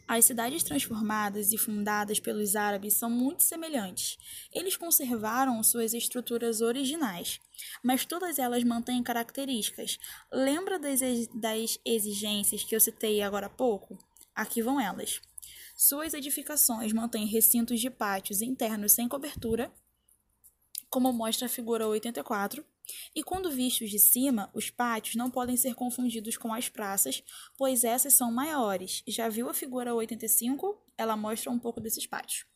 As cidades transformadas e fundadas pelos árabes são muito semelhantes. Eles conservaram suas estruturas originais, mas todas elas mantêm características. Lembra das, exigências que eu citei agora há pouco? Aqui vão elas. Suas edificações mantêm recintos de pátios internos sem cobertura, como mostra a figura 84, e quando vistos de cima, os pátios não podem ser confundidos com as praças, pois essas são maiores. Já viu a figura 85? Ela mostra um pouco desses pátios.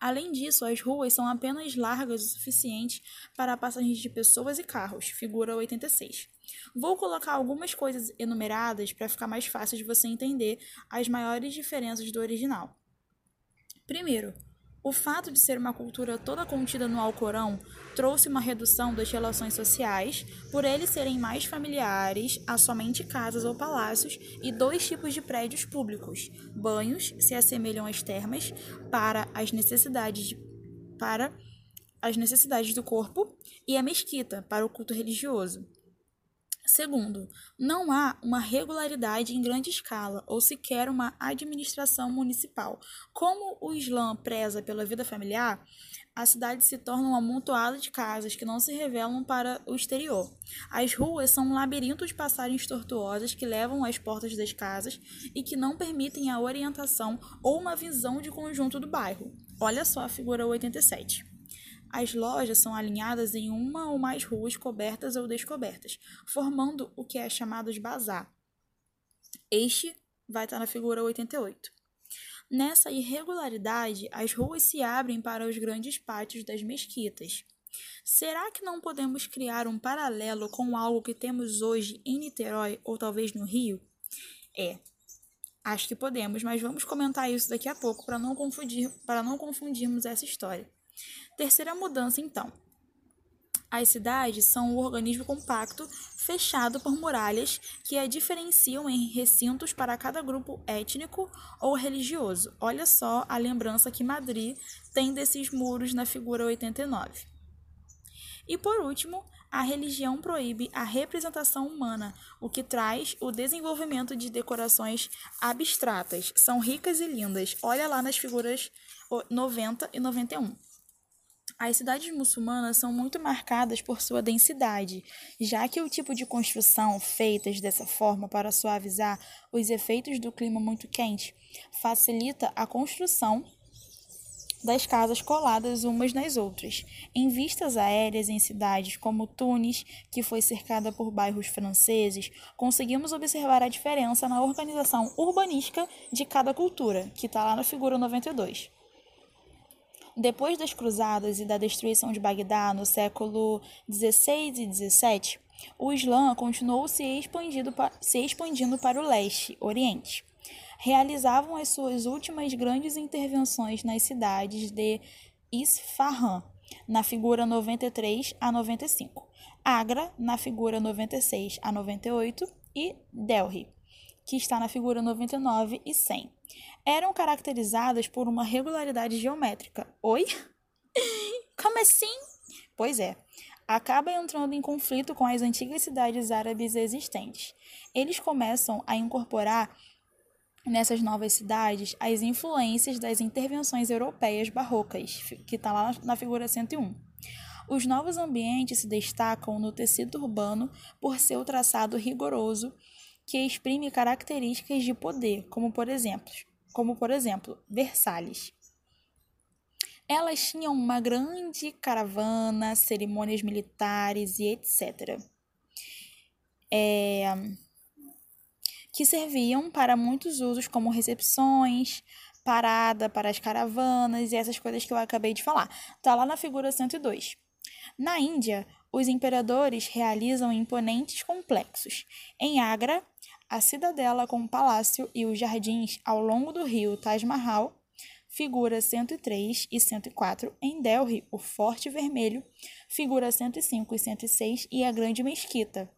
Além disso, as ruas são apenas largas o suficiente para a passagem de pessoas e carros, figura 86. Vou colocar algumas coisas enumeradas para ficar mais fácil de você entender as maiores diferenças do original. Primeiro, o fato de ser uma cultura toda contida no Alcorão trouxe uma redução das relações sociais, por eles serem mais familiares a somente casas ou palácios e dois tipos de prédios públicos. Banhos se assemelham às termas para as necessidades de, para as necessidades do corpo e a mesquita para o culto religioso. Segundo, não há uma regularidade em grande escala ou sequer uma administração municipal. Como o Islã preza pela vida familiar, a cidade se torna um amontoado de casas que não se revelam para o exterior. As ruas são um labirinto de passagens tortuosas que levam às portas das casas e que não permitem a orientação ou uma visão de conjunto do bairro. Olha só a figura 87. As lojas são alinhadas em uma ou mais ruas cobertas ou descobertas, formando o que é chamado de bazar. Este vai estar na figura 88. Nessa irregularidade, as ruas se abrem para os grandes pátios das mesquitas. Será que não podemos criar um paralelo com algo que temos hoje em Niterói ou talvez no Rio? É, acho que podemos, mas vamos comentar isso daqui a pouco para não confundir, para não confundirmos essa história. Terceira mudança, então. As cidades são um organismo compacto, fechado por muralhas que a diferenciam em recintos para cada grupo étnico ou religioso. Olha só a lembrança que Madrid tem desses muros na figura 89. E por último, a religião proíbe a representação humana, o que traz o desenvolvimento de decorações abstratas. São ricas e lindas. Olha lá nas figuras 90 e 91. As cidades muçulmanas são muito marcadas por sua densidade, já que o tipo de construção feitas dessa forma para suavizar os efeitos do clima muito quente facilita a construção das casas coladas umas nas outras. Em vistas aéreas em cidades como Tunis, que foi cercada por bairros franceses, conseguimos observar a diferença na organização urbanística de cada cultura, que está lá na figura 92. Depois das cruzadas e da destruição de Bagdá no século XVI e XVII, o Islã continuou se expandindo, se expandindo para o leste, Oriente. Realizavam as suas últimas grandes intervenções nas cidades de Isfahan, na figura 93 a 95, Agra, na figura 96 a 98 e Delhi, que está na figura 99 e 100 eram caracterizadas por uma regularidade geométrica. Oi? Como assim? Pois é, acaba entrando em conflito com as antigas cidades árabes existentes. Eles começam a incorporar nessas novas cidades as influências das intervenções europeias barrocas, que está lá na figura 101. Os novos ambientes se destacam no tecido urbano por seu traçado rigoroso, que exprime características de poder, como por exemplo, como por exemplo Versalhes. Elas tinham uma grande caravana, cerimônias militares e etc. É, que serviam para muitos usos, como recepções, parada para as caravanas e essas coisas que eu acabei de falar. Está lá na figura 102. Na Índia, os imperadores realizam imponentes complexos. Em Agra, a cidadela com o palácio e os jardins ao longo do rio Taj Mahal, figura 103 e 104 em Delhi, o Forte Vermelho, figura 105 e 106 e a Grande Mesquita,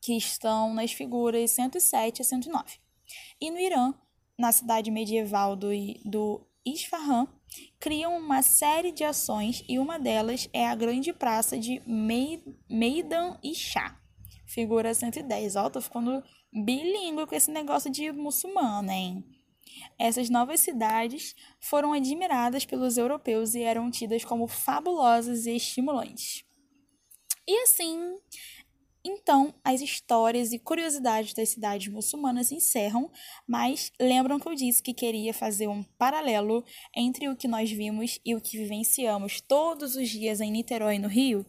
que estão nas figuras 107 e 109. E no Irã, na cidade medieval do, do Isfahan, criam uma série de ações e uma delas é a grande praça de Meidan e Shah, figura 110. Ó, tô ficando bilíngue com esse negócio de muçulmano, hein? Essas novas cidades foram admiradas pelos europeus e eram tidas como fabulosas e estimulantes. E assim, então, as histórias e curiosidades das cidades muçulmanas encerram, mas lembram que eu disse que queria fazer um paralelo entre o que nós vimos e o que vivenciamos todos os dias em Niterói no Rio?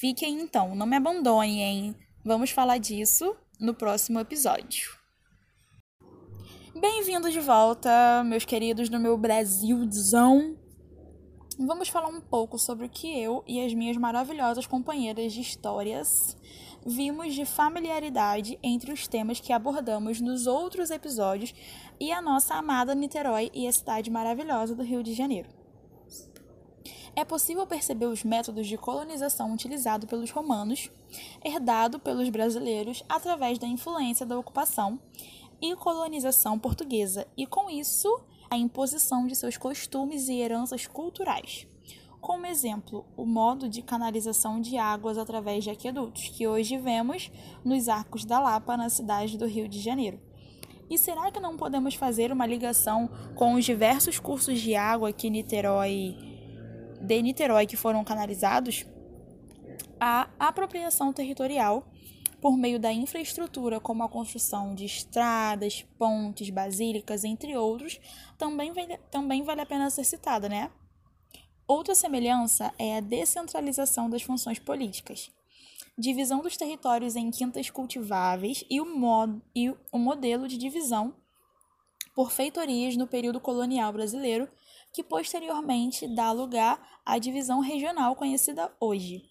Fiquem então, não me abandonem, hein? Vamos falar disso no próximo episódio. Bem-vindos de volta, meus queridos do meu Brasilzão. Vamos falar um pouco sobre o que eu e as minhas maravilhosas companheiras de histórias vimos de familiaridade entre os temas que abordamos nos outros episódios e a nossa amada Niterói e a cidade maravilhosa do Rio de Janeiro. É possível perceber os métodos de colonização utilizados pelos romanos, herdado pelos brasileiros através da influência da ocupação e colonização portuguesa, e com isso, a imposição de seus costumes e heranças culturais como exemplo o modo de canalização de águas através de aquedutos, que hoje vemos nos Arcos da Lapa, na cidade do Rio de Janeiro. E será que não podemos fazer uma ligação com os diversos cursos de água que Niterói, de Niterói que foram canalizados? A apropriação territorial por meio da infraestrutura, como a construção de estradas, pontes, basílicas, entre outros, também, também vale a pena ser citada, né? Outra semelhança é a descentralização das funções políticas, divisão dos territórios em quintas cultiváveis e o, mod e o modelo de divisão por feitorias no período colonial brasileiro, que posteriormente dá lugar à divisão regional conhecida hoje.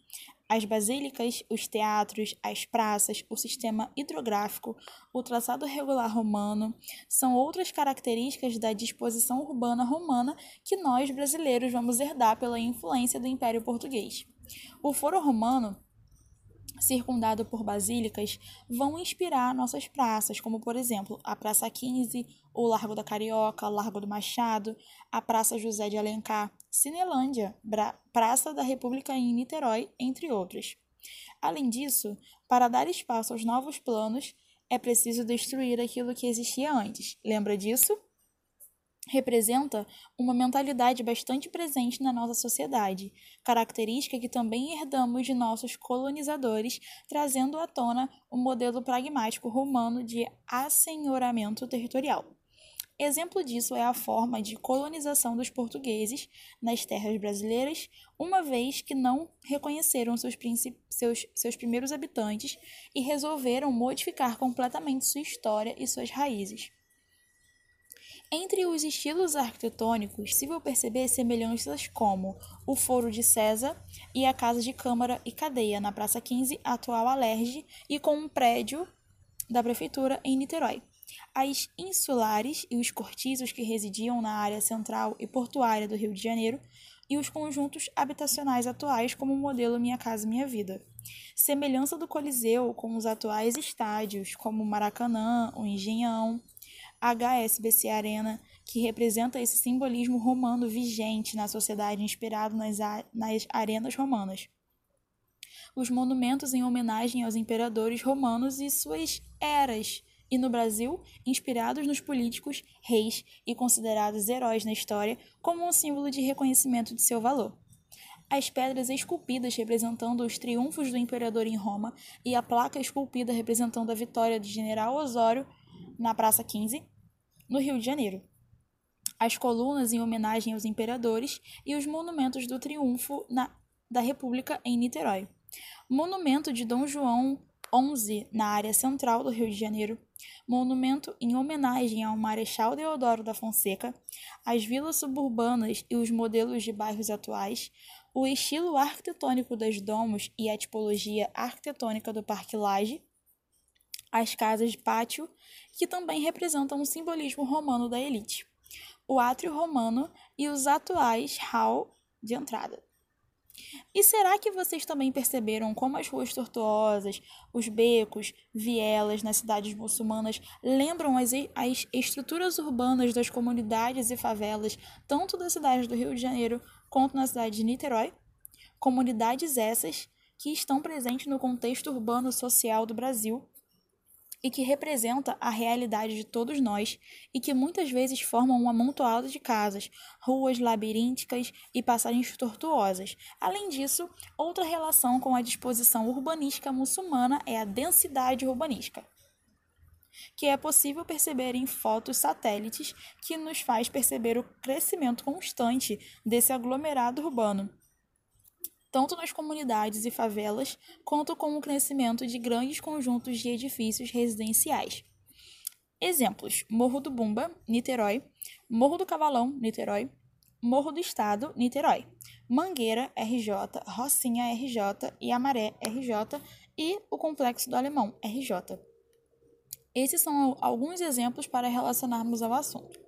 As basílicas, os teatros, as praças, o sistema hidrográfico, o traçado regular romano são outras características da disposição urbana romana que nós brasileiros vamos herdar pela influência do Império Português. O Foro Romano circundado por basílicas, vão inspirar nossas praças, como por exemplo a Praça 15, o Largo da Carioca, o Largo do Machado, a Praça José de Alencar, Cinelândia, Bra Praça da República em Niterói, entre outros. Além disso, para dar espaço aos novos planos, é preciso destruir aquilo que existia antes. Lembra disso? Representa uma mentalidade bastante presente na nossa sociedade, característica que também herdamos de nossos colonizadores, trazendo à tona o modelo pragmático romano de assenhoramento territorial. Exemplo disso é a forma de colonização dos portugueses nas terras brasileiras, uma vez que não reconheceram seus, seus, seus primeiros habitantes e resolveram modificar completamente sua história e suas raízes. Entre os estilos arquitetônicos, é possível perceber semelhanças como o Foro de César e a Casa de Câmara e Cadeia na Praça 15, atual Alerge, e com um prédio da Prefeitura em Niterói. As insulares e os cortiços que residiam na área central e portuária do Rio de Janeiro, e os conjuntos habitacionais atuais, como o modelo Minha Casa Minha Vida. Semelhança do Coliseu com os atuais estádios, como o Maracanã, o Engenhão, HSBC Arena, que representa esse simbolismo romano vigente na sociedade inspirado nas, nas arenas romanas. Os monumentos em homenagem aos imperadores romanos e suas eras, e no Brasil, inspirados nos políticos, reis e considerados heróis na história como um símbolo de reconhecimento de seu valor. As pedras esculpidas representando os triunfos do imperador em Roma e a placa esculpida representando a vitória do general Osório na Praça 15 no Rio de Janeiro. As colunas em homenagem aos imperadores e os monumentos do triunfo na, da República em Niterói. Monumento de Dom João XI na área central do Rio de Janeiro. Monumento em homenagem ao Marechal Deodoro da Fonseca. As vilas suburbanas e os modelos de bairros atuais. O estilo arquitetônico das domos e a tipologia arquitetônica do Parque Lage as casas de pátio, que também representam o simbolismo romano da elite, o átrio romano e os atuais hall de entrada. E será que vocês também perceberam como as ruas tortuosas, os becos, vielas nas cidades muçulmanas lembram as, as estruturas urbanas das comunidades e favelas, tanto da cidade do Rio de Janeiro quanto na cidade de Niterói? Comunidades essas que estão presentes no contexto urbano social do Brasil e que representa a realidade de todos nós e que muitas vezes formam um amontoado de casas, ruas labirínticas e passagens tortuosas. Além disso, outra relação com a disposição urbanística muçulmana é a densidade urbanística que é possível perceber em fotos satélites que nos faz perceber o crescimento constante desse aglomerado urbano tanto nas comunidades e favelas, quanto com o crescimento de grandes conjuntos de edifícios residenciais. Exemplos: Morro do Bumba, Niterói, Morro do Cavalão, Niterói, Morro do Estado, Niterói, Mangueira, RJ, Rocinha, RJ e Amaré, RJ e o Complexo do Alemão, RJ. Esses são alguns exemplos para relacionarmos ao assunto.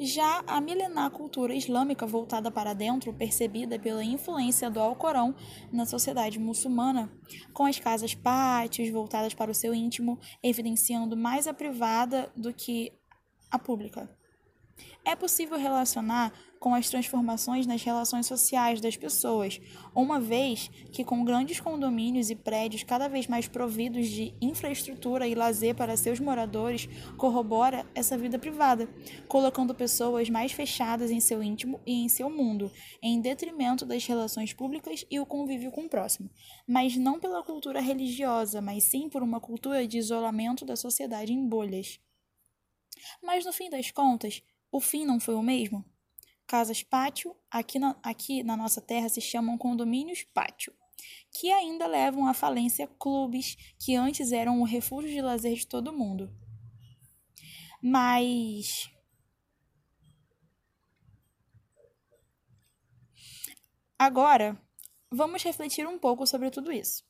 Já a milenar cultura islâmica voltada para dentro, percebida pela influência do Alcorão na sociedade muçulmana, com as casas pátios voltadas para o seu íntimo, evidenciando mais a privada do que a pública. É possível relacionar com as transformações nas relações sociais das pessoas, uma vez que, com grandes condomínios e prédios cada vez mais providos de infraestrutura e lazer para seus moradores, corrobora essa vida privada, colocando pessoas mais fechadas em seu íntimo e em seu mundo, em detrimento das relações públicas e o convívio com o próximo, mas não pela cultura religiosa, mas sim por uma cultura de isolamento da sociedade em bolhas. Mas no fim das contas, o fim não foi o mesmo? Casas pátio, aqui na, aqui na nossa terra se chamam condomínios pátio, que ainda levam à falência clubes que antes eram o refúgio de lazer de todo mundo. Mas agora vamos refletir um pouco sobre tudo isso.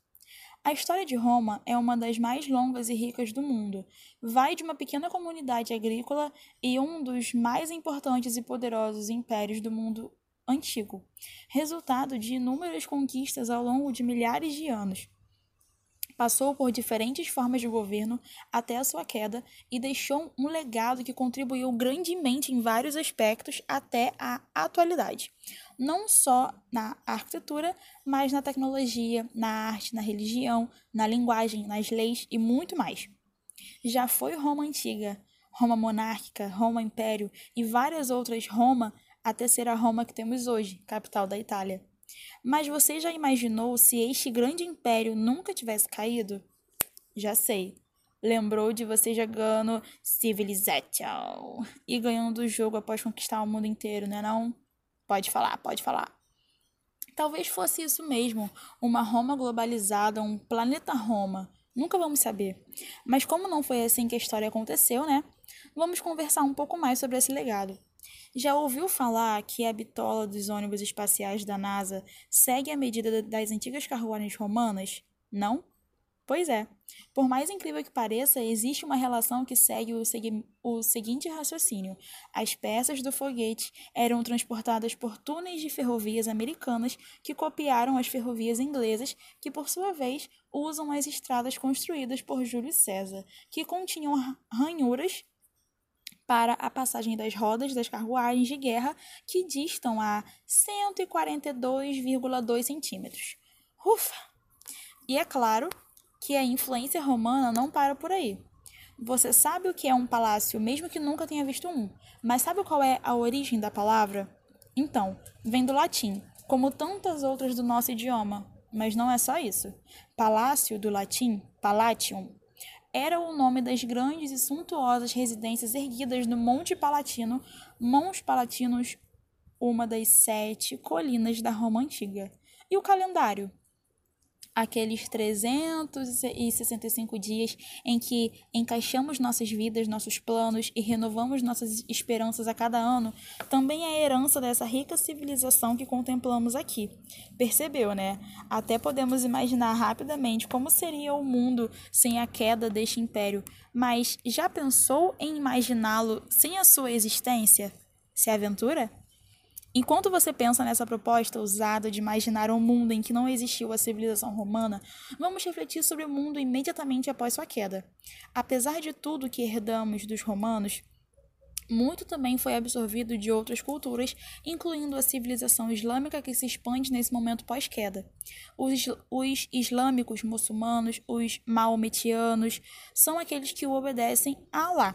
A história de Roma é uma das mais longas e ricas do mundo. Vai de uma pequena comunidade agrícola e um dos mais importantes e poderosos impérios do mundo antigo, resultado de inúmeras conquistas ao longo de milhares de anos. Passou por diferentes formas de governo até a sua queda e deixou um legado que contribuiu grandemente em vários aspectos até a atualidade não só na arquitetura, mas na tecnologia, na arte, na religião, na linguagem, nas leis e muito mais. Já foi Roma antiga, Roma monárquica, Roma império e várias outras Roma até ser a Roma que temos hoje, capital da Itália. Mas você já imaginou se este grande império nunca tivesse caído? Já sei. Lembrou de você jogando Civilization e ganhando o jogo após conquistar o mundo inteiro, né não? Pode falar, pode falar. Talvez fosse isso mesmo, uma Roma globalizada, um planeta Roma. Nunca vamos saber. Mas como não foi assim que a história aconteceu, né? Vamos conversar um pouco mais sobre esse legado. Já ouviu falar que a bitola dos ônibus espaciais da NASA segue a medida das antigas carruagens romanas? Não? Pois é. Por mais incrível que pareça, existe uma relação que segue o, segui o seguinte raciocínio: as peças do foguete eram transportadas por túneis de ferrovias americanas que copiaram as ferrovias inglesas, que por sua vez usam as estradas construídas por Júlio César, que continham ranhuras para a passagem das rodas das carruagens de guerra que distam a 142,2 centímetros. Ufa! E é claro que a influência romana não para por aí. Você sabe o que é um palácio, mesmo que nunca tenha visto um, mas sabe qual é a origem da palavra? Então, vem do latim, como tantas outras do nosso idioma, mas não é só isso. Palácio, do latim, palatium, era o nome das grandes e suntuosas residências erguidas no Monte Palatino, Mons Palatinos, uma das sete colinas da Roma Antiga. E o calendário? Aqueles 365 dias em que encaixamos nossas vidas, nossos planos e renovamos nossas esperanças a cada ano, também é herança dessa rica civilização que contemplamos aqui. Percebeu, né? Até podemos imaginar rapidamente como seria o mundo sem a queda deste império, mas já pensou em imaginá-lo sem a sua existência? Se aventura? Enquanto você pensa nessa proposta usada de imaginar um mundo em que não existiu a civilização romana, vamos refletir sobre o mundo imediatamente após sua queda. Apesar de tudo que herdamos dos romanos, muito também foi absorvido de outras culturas, incluindo a civilização islâmica que se expande nesse momento pós-queda. Os, os islâmicos muçulmanos, os maometianos, são aqueles que obedecem a Allah,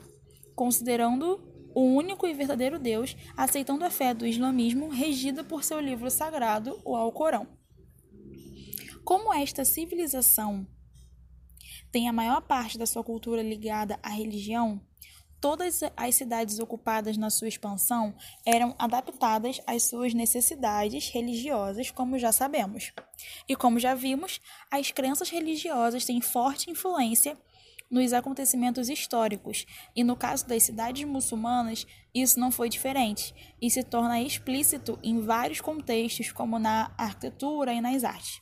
considerando o único e verdadeiro Deus, aceitando a fé do islamismo regida por seu livro sagrado, o Alcorão. Como esta civilização tem a maior parte da sua cultura ligada à religião, todas as cidades ocupadas na sua expansão eram adaptadas às suas necessidades religiosas, como já sabemos. E como já vimos, as crenças religiosas têm forte influência nos acontecimentos históricos, e no caso das cidades muçulmanas, isso não foi diferente, e se torna explícito em vários contextos, como na arquitetura e nas artes.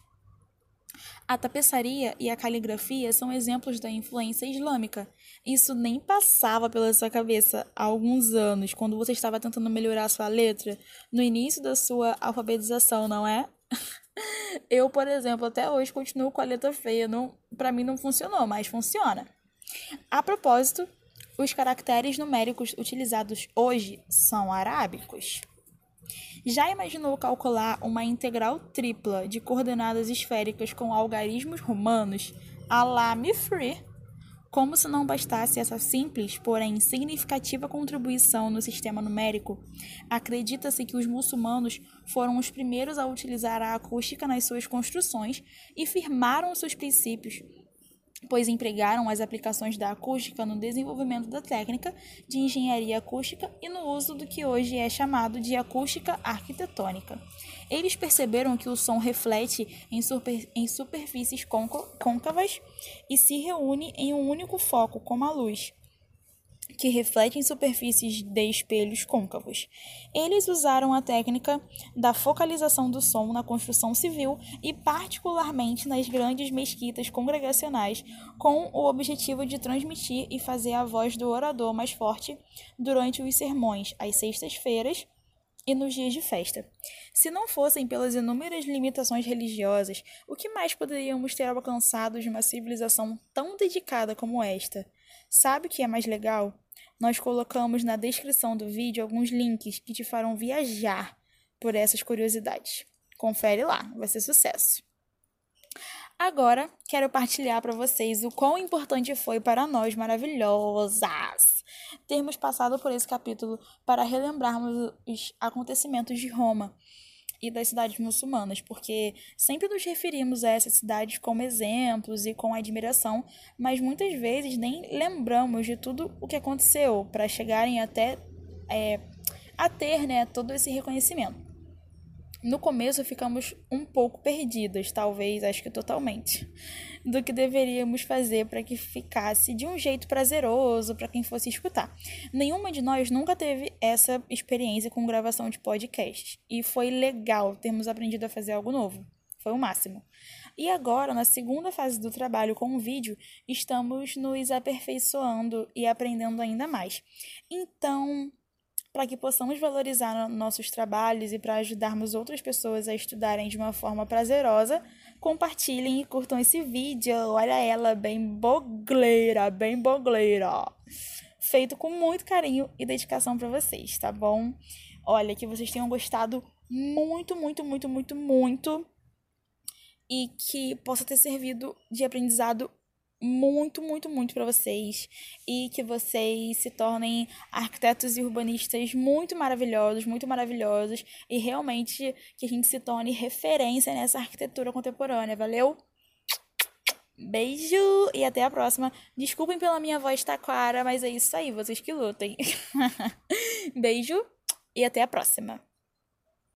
A tapeçaria e a caligrafia são exemplos da influência islâmica. Isso nem passava pela sua cabeça há alguns anos, quando você estava tentando melhorar sua letra, no início da sua alfabetização, não é? Eu, por exemplo, até hoje continuo com a letra feia. Não, para mim não funcionou, mas funciona. A propósito, os caracteres numéricos utilizados hoje são arábicos. Já imaginou calcular uma integral tripla de coordenadas esféricas com algarismos romanos a la Mifre? Como se não bastasse essa simples, porém significativa contribuição no sistema numérico, acredita-se que os muçulmanos foram os primeiros a utilizar a acústica nas suas construções e firmaram seus princípios pois empregaram as aplicações da acústica no desenvolvimento da técnica de engenharia acústica e no uso do que hoje é chamado de acústica arquitetônica. Eles perceberam que o som reflete em, super, em superfícies côncavas e se reúne em um único foco, como a luz que refletem superfícies de espelhos côncavos. Eles usaram a técnica da focalização do som na construção civil e, particularmente, nas grandes mesquitas congregacionais, com o objetivo de transmitir e fazer a voz do orador mais forte durante os sermões, às sextas-feiras e nos dias de festa. Se não fossem pelas inúmeras limitações religiosas, o que mais poderíamos ter alcançado de uma civilização tão dedicada como esta? Sabe o que é mais legal? Nós colocamos na descrição do vídeo alguns links que te farão viajar por essas curiosidades. Confere lá, vai ser sucesso. Agora, quero partilhar para vocês o quão importante foi para nós maravilhosas termos passado por esse capítulo para relembrarmos os acontecimentos de Roma e das cidades muçulmanas, porque sempre nos referimos a essas cidades como exemplos e com admiração, mas muitas vezes nem lembramos de tudo o que aconteceu para chegarem até é, a ter né, todo esse reconhecimento. No começo ficamos um pouco perdidas, talvez, acho que totalmente, do que deveríamos fazer para que ficasse de um jeito prazeroso para quem fosse escutar. Nenhuma de nós nunca teve essa experiência com gravação de podcast e foi legal termos aprendido a fazer algo novo. Foi o máximo. E agora, na segunda fase do trabalho com o vídeo, estamos nos aperfeiçoando e aprendendo ainda mais. Então, para que possamos valorizar nossos trabalhos e para ajudarmos outras pessoas a estudarem de uma forma prazerosa, compartilhem e curtam esse vídeo. Olha ela, bem bogleira, bem bogleira. Feito com muito carinho e dedicação para vocês, tá bom? Olha, que vocês tenham gostado muito, muito, muito, muito, muito. E que possa ter servido de aprendizado muito, muito, muito para vocês e que vocês se tornem arquitetos e urbanistas muito maravilhosos, muito maravilhosos e realmente que a gente se torne referência nessa arquitetura contemporânea, valeu? Beijo e até a próxima. Desculpem pela minha voz taquara, mas é isso aí, vocês que lutem. Beijo e até a próxima.